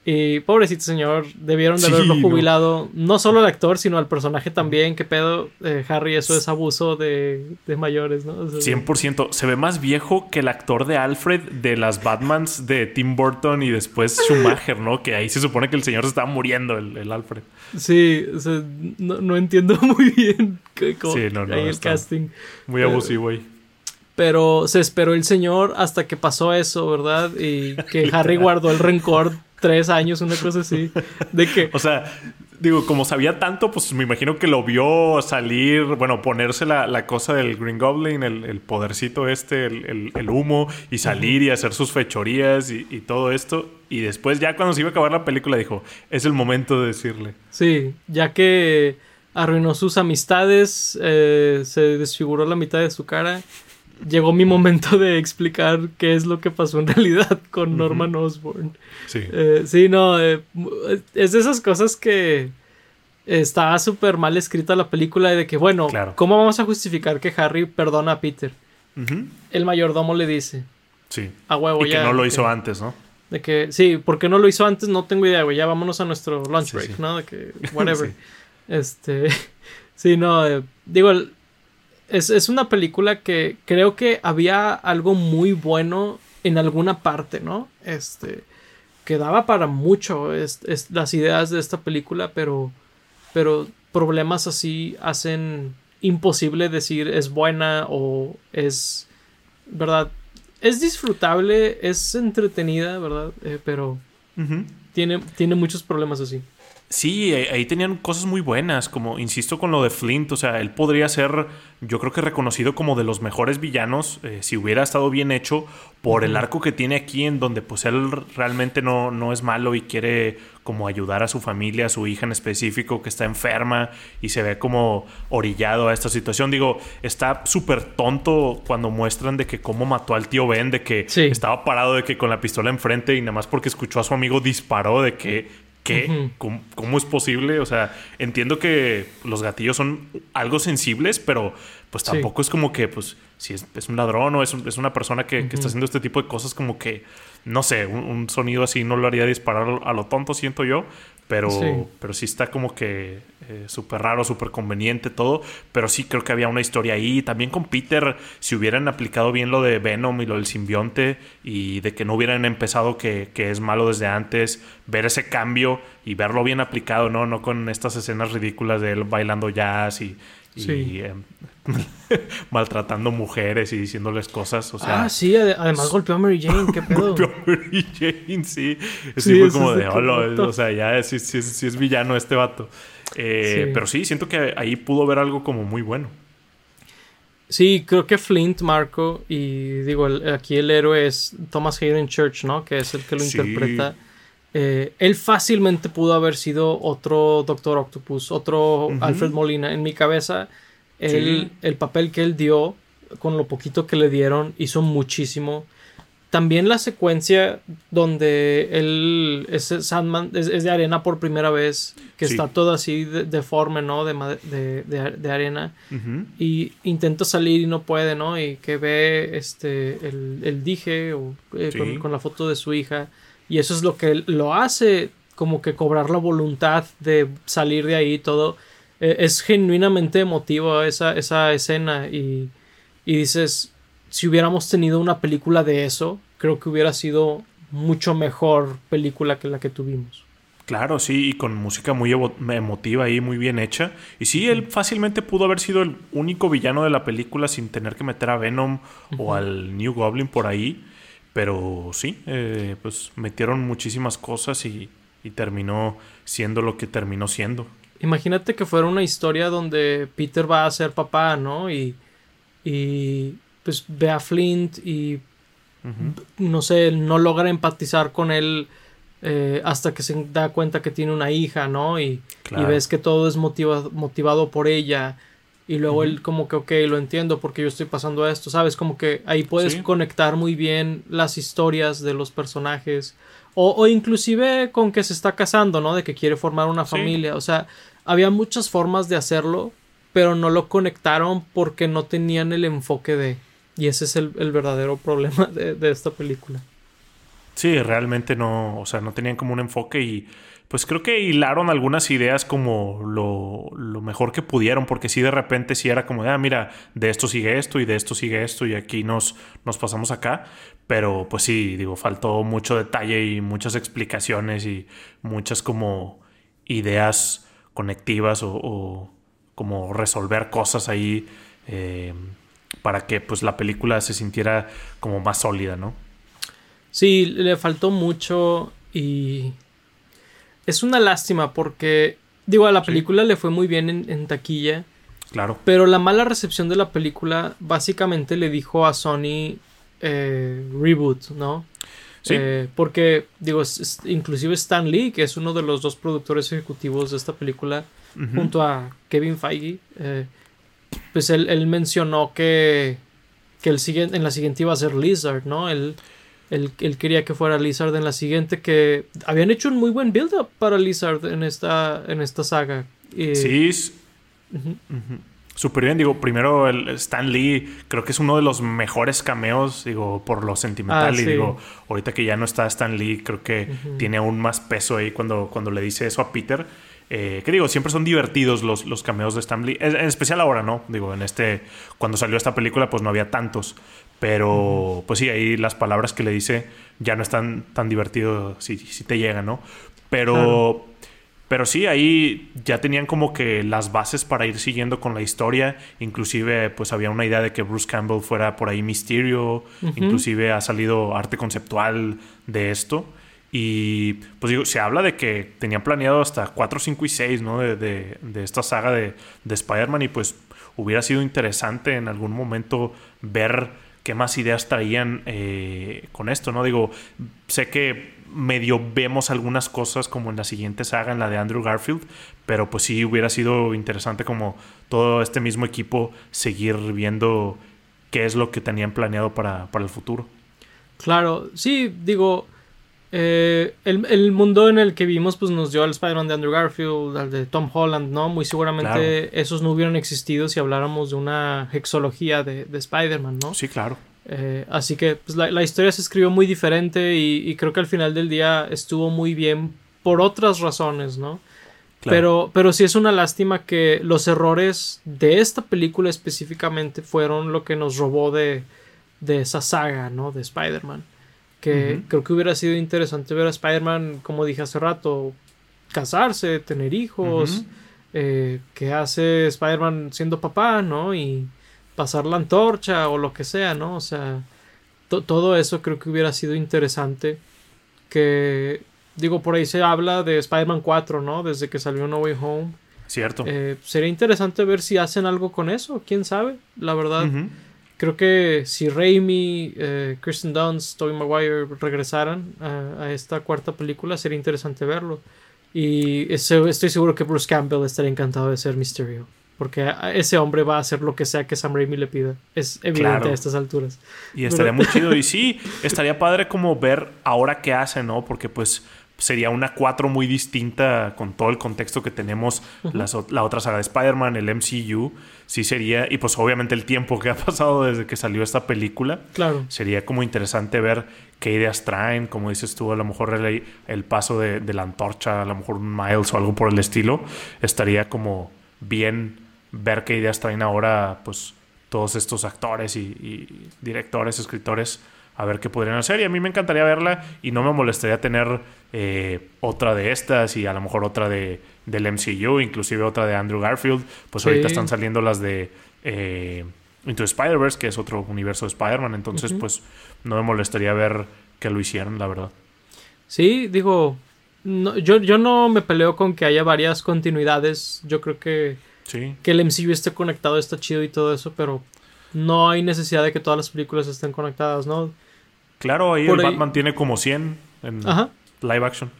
Y pobrecito señor, debieron de haberlo jubilado. No. solo al actor, sino al personaje también. ¿Qué pedo? Eh, Harry, eso es abuso de, mayores, ¿no? 100%. Se ve más viejo que el actor de Alfred de las Batmans de Tim Burton y después Schumacher, ¿no? Que ahí se supone que el señor se estaba muriendo, el, Alfred. Sí, no, entiendo muy bien cómo, sí, no, el casting. Muy abusivo ahí. Pero se esperó el señor hasta que pasó eso, ¿verdad? Y que Harry guardó el rencor tres años, una cosa así. De que. O sea, digo, como sabía tanto, pues me imagino que lo vio salir, bueno, ponerse la, cosa del Green Goblin, el, podercito este, el, humo, y salir y hacer sus fechorías y, todo esto. Y después, ya cuando se iba a acabar la película, dijo: Es el momento de decirle. Sí, ya que arruinó sus amistades, eh, se desfiguró la mitad de su cara llegó mi momento de explicar qué es lo que pasó en realidad con Norman Osborn. Sí. Eh, sí, no, eh, es de esas cosas que estaba súper mal escrita la película de que, bueno, ¿cómo vamos a justificar que Harry perdona a Peter? el mayordomo le dice. Sí. A huevo, y ya. que no lo hizo que- antes, ¿no? De que, sí, porque no lo hizo antes, no tengo idea, güey. Ya vámonos a nuestro lunch Sí, break, sí. ¿no? De que, whatever. Sí. Este. sí, no, eh, digo, el- es, es una película que creo que había algo muy bueno en alguna parte, ¿no? Este. Que daba para mucho es, es- las ideas de esta película, pero. Pero problemas así hacen imposible decir es buena o es. ¿Verdad? Es disfrutable, es entretenida, ¿verdad? Eh, pero tiene, tiene muchos problemas así. Sí, ahí tenían cosas muy buenas, como insisto con lo de Flint, o sea, él podría ser, yo creo que reconocido como de los mejores villanos, eh, si hubiera estado bien hecho, por el arco que tiene aquí, en donde pues él realmente no, no es malo y quiere como ayudar a su familia, a su hija en específico, que está enferma y se ve como orillado a esta situación. Digo, está súper tonto cuando muestran de que cómo mató al tío Ben, de que Sí. estaba parado de que con la pistola enfrente y nada más porque escuchó a su amigo disparó, de que ¿Qué? ¿Cómo, cómo es posible? O sea, entiendo que los gatillos son algo sensibles, pero pues Sí. tampoco es como que, pues, si es, es un ladrón o es, un- es una persona que, que está haciendo este tipo de cosas, como que, no sé, un, un sonido así no lo haría disparar a lo tonto, siento yo, pero Sí. pero sí está como que eh, súper raro, súper conveniente todo, pero sí creo que había una historia ahí. También con Peter, si hubieran aplicado bien lo de Venom y lo del simbionte y de que no hubieran empezado que, que es malo desde antes, ver ese cambio y verlo bien aplicado, ¿no? No con estas escenas ridículas de él bailando jazz y... y, em, maltratando mujeres y diciéndoles cosas, o sea... ah, sí, ade- además golpeó a Mary Jane, qué pedo. Golpeó a Mary Jane, sí. Sí, Sí, fue eso como de, vato. o sea, ya sí, sí, sí es villano este vato. Eh. Pero sí, siento que ahí pudo ver algo como muy bueno. Sí, creo que Flint, Marco, y digo, el- aquí el héroe es Thomas Hayden Church, ¿no? Que es el que lo Sí. interpreta. Eh, él fácilmente pudo haber sido otro Doctor Octopus, otro. Alfred Molina. En mi cabeza, él- Sí. el papel que él dio, con lo poquito que le dieron, hizo muchísimo. También la secuencia donde él es Sandman, es, es de arena por primera vez, que Sí. está todo así de- deforme, ¿no? De, de- de- de arena y intenta salir y no puede, ¿no? Y que ve este el, el dije o, eh, Sí. con, con la foto de su hija y eso es lo que lo hace como que cobrar la voluntad de salir de ahí y todo Eh, es genuinamente emotivo esa, esa escena y, y dices si hubiéramos tenido una película de eso creo que hubiera sido mucho mejor película que la que tuvimos Claro, sí, y con música muy emotiva ahí, muy bien hecha. Y sí, él fácilmente pudo haber sido el único villano de la película sin tener que meter a Venom o al New Goblin por ahí. Pero sí, eh, pues metieron muchísimas cosas y, y terminó siendo lo que terminó siendo. Imagínate que fuera una historia donde Peter va a ser papá, ¿no? Y, y pues ve a Flint y no sé, no logra empatizar con él eh, hasta que se da cuenta que tiene una hija, ¿no? Y, Claro. y ves que todo es motiva- motivado por ella. Y luego él como que, ok, lo entiendo porque yo estoy pasando esto, ¿sabes? Como que ahí puedes Sí. conectar muy bien las historias de los personajes. O, o inclusive con que se está casando, ¿no? De que quiere formar una Sí. familia. O sea, había muchas formas de hacerlo, pero no lo conectaron porque no tenían el enfoque de... Y ese es el, el verdadero problema de, de esta película. Sí, realmente no, o sea, no tenían como un enfoque y pues creo que hilaron algunas ideas como lo, lo mejor que pudieron, porque sí de repente sí era como de, ah, mira, de esto sigue esto y de esto sigue esto y aquí nos, nos pasamos acá, pero pues sí, digo, faltó mucho detalle y muchas explicaciones y muchas como ideas conectivas o, como resolver cosas ahí eh, para que pues la película se sintiera como más sólida, ¿no? Sí, le faltó mucho y es una lástima porque, digo, a la Sí. película le fue muy bien en, en taquilla, Claro. pero la mala recepción de la película básicamente le dijo a Sony eh, reboot, ¿no? Sí. Eh, porque, digo, es- inclusive Stan Lee, que es uno de los dos productores ejecutivos de esta película, junto a Kevin Feige, eh, pues él, él mencionó que, que el siguiente, en la siguiente iba a ser Lizard, ¿no? Él, él, él quería que fuera Lizard en la siguiente, que habían hecho un muy buen build-up para Lizard en esta, en esta saga. Sí, súper bien. Digo, primero el Stan Lee creo que es uno de los mejores cameos, digo, por lo sentimental. Ah, y digo, ahorita que ya no está Stan Lee, creo que tiene aún más peso ahí cuando, cuando le dice eso a Peter. Eh, que digo, siempre son divertidos los, los cameos de Stan Lee. En en especial ahora, ¿no? Digo, en este... Cuando salió esta película, pues no había tantos. Pero, pues sí, ahí las palabras que le dice ya no están tan divertidos si, si te llegan, ¿no? Pero... Claro. Pero sí, ahí ya tenían como que las bases para ir siguiendo con la historia. Inclusive, pues había una idea de que Bruce Campbell fuera por ahí Mysterio. Inclusive ha salido arte conceptual de esto. Y pues digo, se habla de que tenían planeado hasta 4, 5 y 6, ¿no? De, de- de esta saga de, de Spider-Man. Y pues hubiera sido interesante en algún momento ver qué más ideas traían eh, con esto, ¿no? Digo, sé que medio vemos algunas cosas como en la siguiente saga, en la de Andrew Garfield, pero pues sí hubiera sido interesante como todo este mismo equipo seguir viendo qué es lo que tenían planeado para, para el futuro. Claro, sí, digo, eh, el, el mundo en el que vivimos pues nos dio al Spider-Man de Andrew Garfield, al de Tom Holland, ¿no? Muy seguramente esos no hubieran existido si habláramos de una hexología de, de Spider-Man, ¿no? Sí, claro. Eh, así que pues, la, la historia se escribió muy diferente y, y creo que al final del día estuvo muy bien por otras razones, ¿no? Claro. Pero, pero sí es una lástima que los errores de esta película específicamente fueron lo que nos robó de, de esa saga, ¿no? De Spider-Man. Que creo que hubiera sido interesante ver a Spider-Man, como dije hace rato, casarse, tener hijos. Ujú. eh, que hace Spider-Man siendo papá, ¿no? Y pasar la antorcha o lo que sea, ¿no? O sea, to- todo eso creo que hubiera sido interesante. Que, digo, por ahí se habla de Spider-Man 4, ¿no? Desde que salió No Way Home. Cierto. Eh, sería interesante ver si hacen algo con eso, quién sabe, la verdad. Ujú. Creo que si Raimi, eh, Kristen Dunst, Tobey Maguire regresaran a, a esta cuarta película, sería interesante verlo. Y ese- estoy seguro que Bruce Campbell estaría encantado de ser Mysterio. Porque a- ese hombre va a hacer lo que sea que Sam Raimi le pida. Es evidente Claro. a estas alturas. Y estaría Pero- muy chido. Y sí, estaría padre como ver ahora qué hace, ¿no? Porque pues sería una 4 muy distinta con todo el contexto que tenemos las la otra saga de Spider-Man, el MCU. Sí sería, y pues obviamente el tiempo que ha pasado desde que salió esta película. Claro. Sería como interesante ver qué ideas traen, como dices tú, a lo mejor el, el paso de, de la antorcha, a lo mejor un Miles o algo por el estilo. Estaría como bien ver qué ideas traen ahora, pues todos estos actores y, y directores, escritores, a ver qué podrían hacer. Y a mí me encantaría verla y no me molestaría tener eh, otra de estas y a lo mejor otra de, del MCU, inclusive otra de Andrew Garfield. Pues Sí. ahorita están saliendo las de eh, Into Spider-Verse, que es otro universo de Spider-Man. Entonces, pues no me molestaría ver que lo hicieran, la verdad. Sí, digo, no- yo, yo no me peleo con que haya varias continuidades. Yo creo que, Sí, que el MCU esté conectado está chido y todo eso, pero no hay necesidad de que todas las películas estén conectadas, ¿no? claro, ahí Por el ahí- Batman tiene como 100 en Ajá. live action.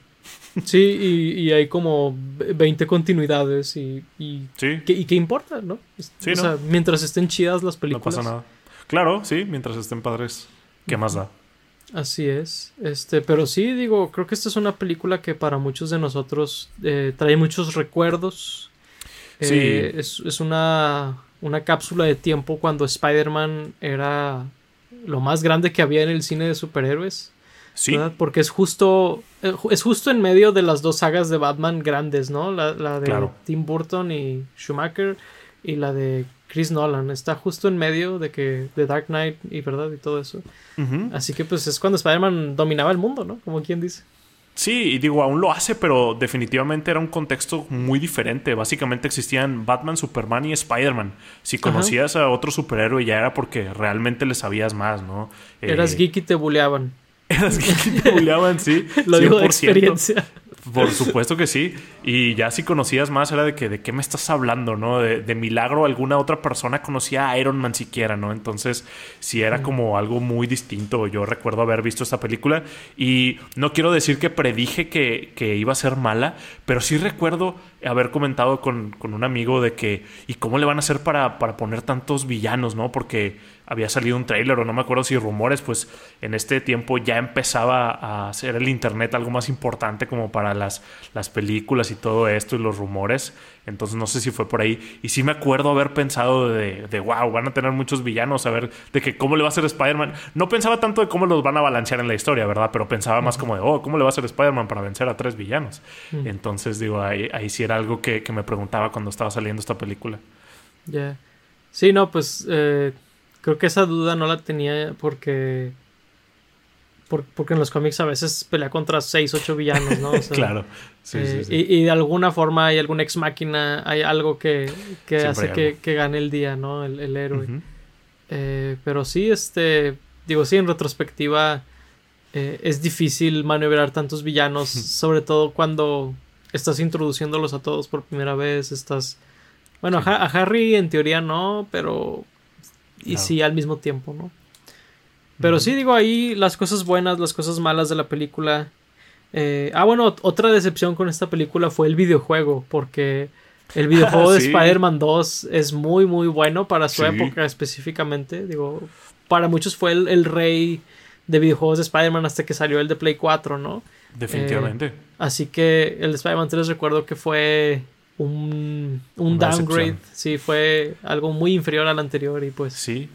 Sí, y, y hay como 20 continuidades y, y, Sí, ¿qué, y qué importa, ¿no? Sí, o ¿no? sea, mientras estén chidas las no películas. pasa nada. Claro, sí, mientras estén padres, ¿qué más da? Así es. Este, pero sí, digo, creo que esta es una película que para muchos de nosotros eh, trae muchos recuerdos. Sí. Eh, es, es una, una cápsula de tiempo cuando Spider-Man era lo más grande que había en el cine de superhéroes. Sí, ¿verdad? Porque es justo, eh, es justo en medio de las dos sagas de Batman grandes, ¿no? La, la de Claro. Tim Burton y Schumacher y la de Chris Nolan. Está justo en medio de que de Dark Knight y verdad y todo eso. Así que pues es cuando Spider-Man dominaba el mundo, ¿no? Como quien dice. Sí, y digo, aún lo hace, pero definitivamente era un contexto muy diferente. Básicamente existían Batman, Superman y Spider-Man. Si conocías a otro superhéroe ya era porque realmente le sabías más, ¿no? Eh, Eras geek y te buleaban. Eras geek y te buleaban, sí. Lo digo de 100%. experiencia. Por supuesto que sí. Y ya si conocías más era de que de qué me estás hablando, ¿no? De, de milagro alguna otra persona conocía a Iron Man siquiera, ¿no? Entonces sí era como algo muy distinto. Yo recuerdo haber visto esta película y no quiero decir que predije que, que iba a ser mala, pero sí recuerdo haber comentado con, con un amigo de que ¿y cómo le van a hacer para, para poner tantos villanos, ¿no? Porque había salido un tráiler o no me acuerdo si rumores, pues en este tiempo ya empezaba a hacer el internet algo más importante como para las, las películas y todo esto y los rumores. Entonces no sé si fue por ahí. Y sí me acuerdo haber pensado de, de wow, van a tener muchos villanos, a ver, de que cómo le va a ser Spider-Man. No pensaba tanto de cómo los van a balancear en la historia, ¿verdad? Pero pensaba más como de, oh, ¿cómo le va a ser Spider-Man para vencer a tres villanos? Entonces digo, ahí, ahí sí era algo que, que, me preguntaba cuando estaba saliendo esta película. Ya. Sí, no, pues eh, creo que esa duda no la tenía porque porque en los cómics a veces pelea contra 6, 8 villanos, ¿no? claro. Eh, y, de alguna forma hay alguna ex máquina, hay algo que, que hace que, que, gane el día, ¿no? El, héroe. Eh, pero sí, este, digo, sí, en retrospectiva eh, es difícil maniobrar tantos villanos, sobre todo cuando estás introduciéndolos a todos por primera vez, estás... Bueno, a, Harry en teoría no, pero... Y sí al mismo tiempo, ¿no? Pero sí, digo, ahí las cosas buenas, las cosas malas de la película. Eh, ah, bueno, otra decepción con esta película fue el videojuego, porque el videojuego de Spider-Man 2 es muy, muy bueno para su época específicamente. Digo, para muchos fue el, rey de videojuegos de Spider-Man hasta que salió el de Play 4, ¿no? Definitivamente. Eh, así que el de Spider-Man 3 recuerdo que fue un, un downgrade. Sí, fue algo muy inferior al anterior y pues... Sí,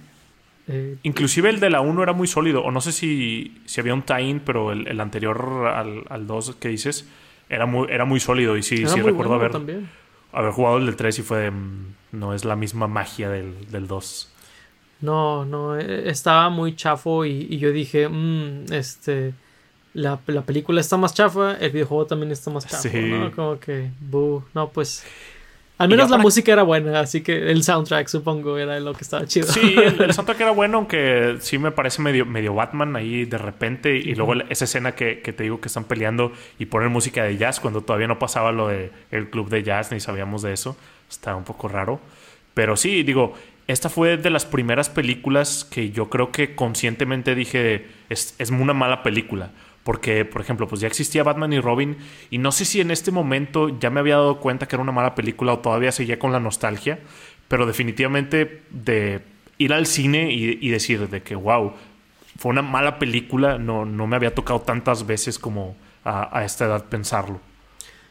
eh, Inclusive el de la 1 era muy sólido. O no sé si, si había un tie pero el, anterior al, al, 2 que dices era muy, era muy sólido. Y sí, sí recuerdo haber, haber jugado el del 3 y fue mm, no es la misma magia del, del 2. No, no, e, estaba muy chafo y, yo dije, mmm, este, la, la, película está más chafa, el videojuego también está más chafo, ¿no? Como que, no, pues al menos la música era buena, así que el soundtrack supongo era lo que estaba chido. Sí, el, soundtrack era bueno, aunque sí me parece medio, medio Batman ahí de repente. Y luego esa escena que, te digo que están peleando y ponen música de jazz cuando todavía no pasaba lo de el club de jazz, ni sabíamos de eso. Está un poco raro. Pero sí, digo, esta fue de las primeras películas que yo creo que conscientemente dije es, es una mala película. Porque, por ejemplo, pues ya existía Batman y Robin y no sé si en este momento ya me había dado cuenta que era una mala película o todavía seguía con la nostalgia, pero definitivamente de ir al cine y, decir de que, wow, fue una mala película, no, no me había tocado tantas veces como a, esta edad pensarlo.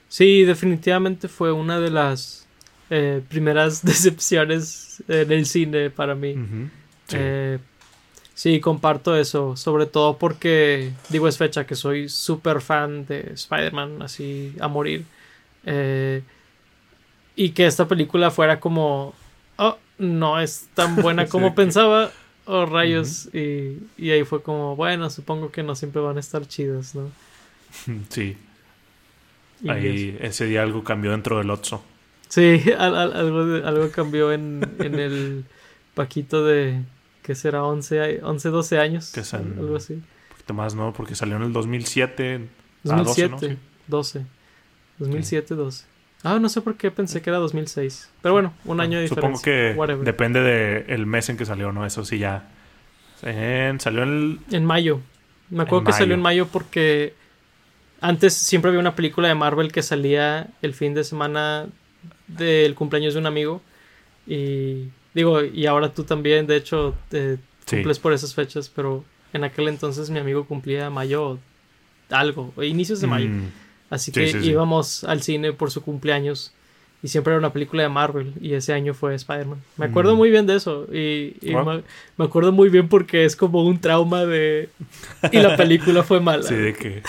Sí, definitivamente fue una de las eh, primeras decepciones en el cine para mí. Eh, Sí, comparto eso, sobre todo porque, digo, es fecha que soy súper fan de Spider-Man, así a morir. Eh, y que esta película fuera como, oh, no es tan buena como pensaba, oh rayos. y, ahí fue como, bueno, supongo que no siempre van a estar chidas, ¿no? Sí. ahí ese día algo cambió dentro del Otso. Sí, algo, algo cambió en, en el paquito de, que será 11, 11 12 años. Que algo así. Un poquito más, ¿no? Porque salió en el 2007. 2007, 12, ¿no? 12. 2007, 12. Ah, no sé por qué pensé que era 2006. Pero bueno, un año de diferencia. Supongo que depende del mes en que salió, ¿no? Eso sí ya. En, salió en En mayo. Me acuerdo que salió en mayo porque antes siempre había una película de Marvel que salía el fin de semana del cumpleaños de un amigo. Y Digo, y ahora tú también, de hecho, te cumples por esas fechas, pero en aquel entonces mi amigo cumplía mayo algo, inicios de mayo. Mm. Así que íbamos al cine por su cumpleaños y siempre era una película de Marvel y ese año fue Spider-Man. Me acuerdo mm. muy bien de eso y, me, acuerdo muy bien porque es como un trauma de... Y la película fue mala. Sí, de que...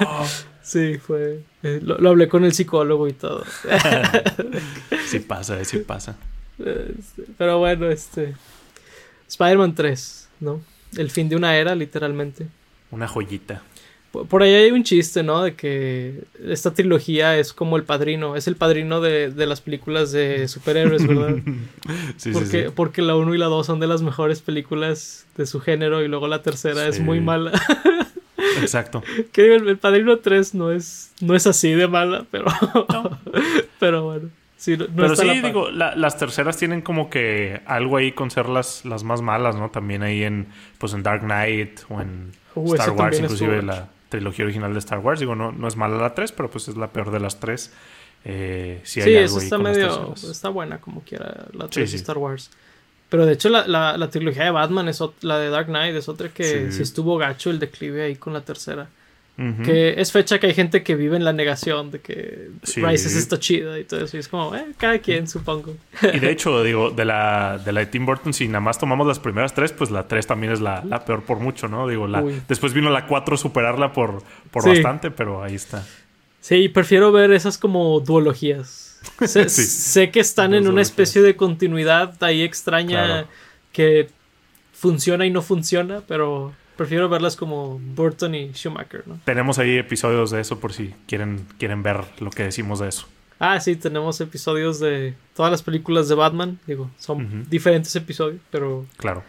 sí, fue... Eh, lo, lo, hablé con el psicólogo y todo. sí pasa, sí pasa. Este, pero bueno, este. Spider-Man 3, ¿no? El fin de una era, literalmente. Una joyita. Por, ahí hay un chiste, ¿no? De que esta trilogía es como el padrino. Es el padrino de, las películas de superhéroes, ¿verdad? sí, porque, sí, sí. Porque la 1 y la 2 son de las mejores películas de su género y luego la tercera es muy mala. Exacto. Que el, el, Padrino 3 no es, no es así de mala, pero. pero bueno. Pero sí, digo, las terceras tienen como que algo ahí con ser las, las más malas, ¿no? También ahí en, pues en Dark Knight o en uh, Star Wars, inclusive la trilogía original de Star Wars. Digo, no, no es mala la 3, pero pues es la peor de las tres. Eh, sí, hay algo está medio. Está buena como quiera la 3 de Star Wars. Pero de hecho, la, la, trilogía de Batman, es la de Dark Knight, es otra que si estuvo gacho el declive ahí con la tercera. Que es fecha que hay gente que vive en la negación de que Rises está chido y todo eso. Y es como, eh, cada quien, supongo. Y de hecho, digo, de la, de la de Tim Burton, si nada más tomamos las primeras tres, pues la tres también es la, la peor por mucho, ¿no? Digo, la, después vino la cuatro superarla por, por bastante, pero ahí está. Sí, prefiero ver esas como duologías. Sé, que están en una especie de continuidad ahí extraña que funciona y no funciona, pero prefiero verlas como Burton y Schumacher, ¿no? Tenemos ahí episodios de eso por si quieren, quieren ver lo que decimos de eso. Ah, sí, tenemos episodios de todas las películas de Batman. Digo, son diferentes episodios, pero. Claro.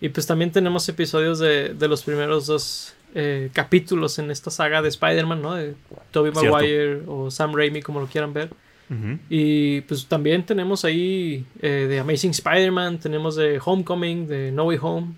Y pues también tenemos episodios de, de los primeros dos eh, capítulos en esta saga de Spider-Man, ¿no? De Tobey Maguire o Sam Raimi, como lo quieran ver. Y pues también tenemos ahí eh, de Amazing Spider-Man, tenemos de Homecoming, de No Way Home.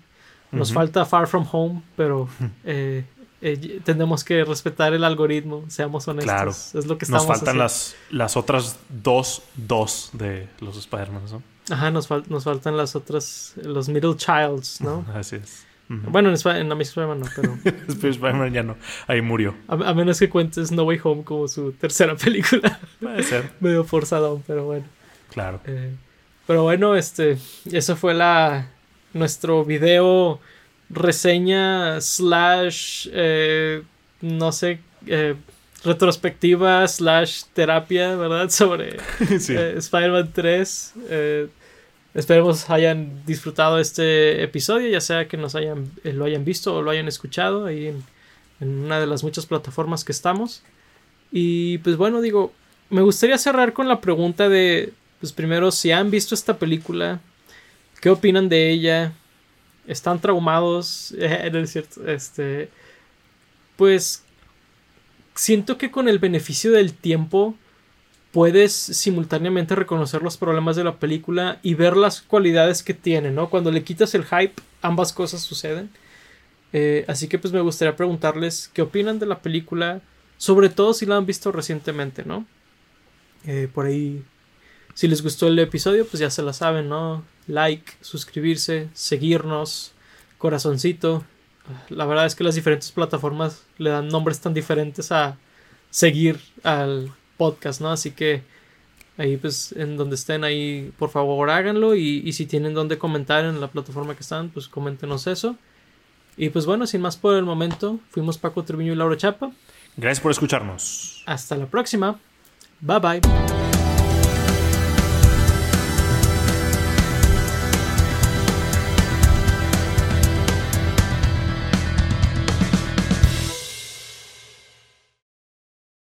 Nos falta Far From Home, pero eh, eh, tenemos que respetar el algoritmo, seamos honestos. Claro. Es lo que estamos Nos faltan las, las otras dos, dos de los Spider-Man, ¿no? Ajá, nos, nos faltan las otras, los Middle Childs, ¿no? Así es. Bueno, en, en Amazing Spider-Man no, pero... Spider-Man ya no, ahí murió. A, menos que cuentes No Way Home como su tercera película. Puede ser. Medio forzado, pero bueno. Claro. Eh, pero bueno, este, eso fue la, nuestro video reseña slash eh, no sé eh, retrospectiva slash terapia verdad sobre eh, Spider-Man 3 esperemos hayan disfrutado este episodio ya sea que nos hayan lo hayan visto o lo hayan escuchado ahí en, en una de las muchas plataformas que estamos. Y pues bueno digo me gustaría cerrar con la pregunta de pues primero si han visto esta película ¿Qué opinan de ella? ¿Están traumados? es cierto. Este. Pues. Siento que con el beneficio del tiempo. Puedes simultáneamente reconocer los problemas de la película y ver las cualidades que tiene, ¿no? Cuando le quitas el hype, ambas cosas suceden. Eh, así que pues me gustaría preguntarles qué opinan de la película, sobre todo si la han visto recientemente, ¿no? Eh, por ahí, si les gustó el episodio, pues ya se la saben, ¿no? like, suscribirse, seguirnos, corazoncito. La verdad es que las diferentes plataformas le dan nombres tan diferentes a seguir al podcast, ¿no? Así que ahí pues en donde estén ahí por favor háganlo y, si tienen donde comentar en la plataforma que están pues coméntenos eso y pues bueno sin más por el momento fuimos Paco Treviño y Laura Chapa gracias por escucharnos hasta la próxima bye bye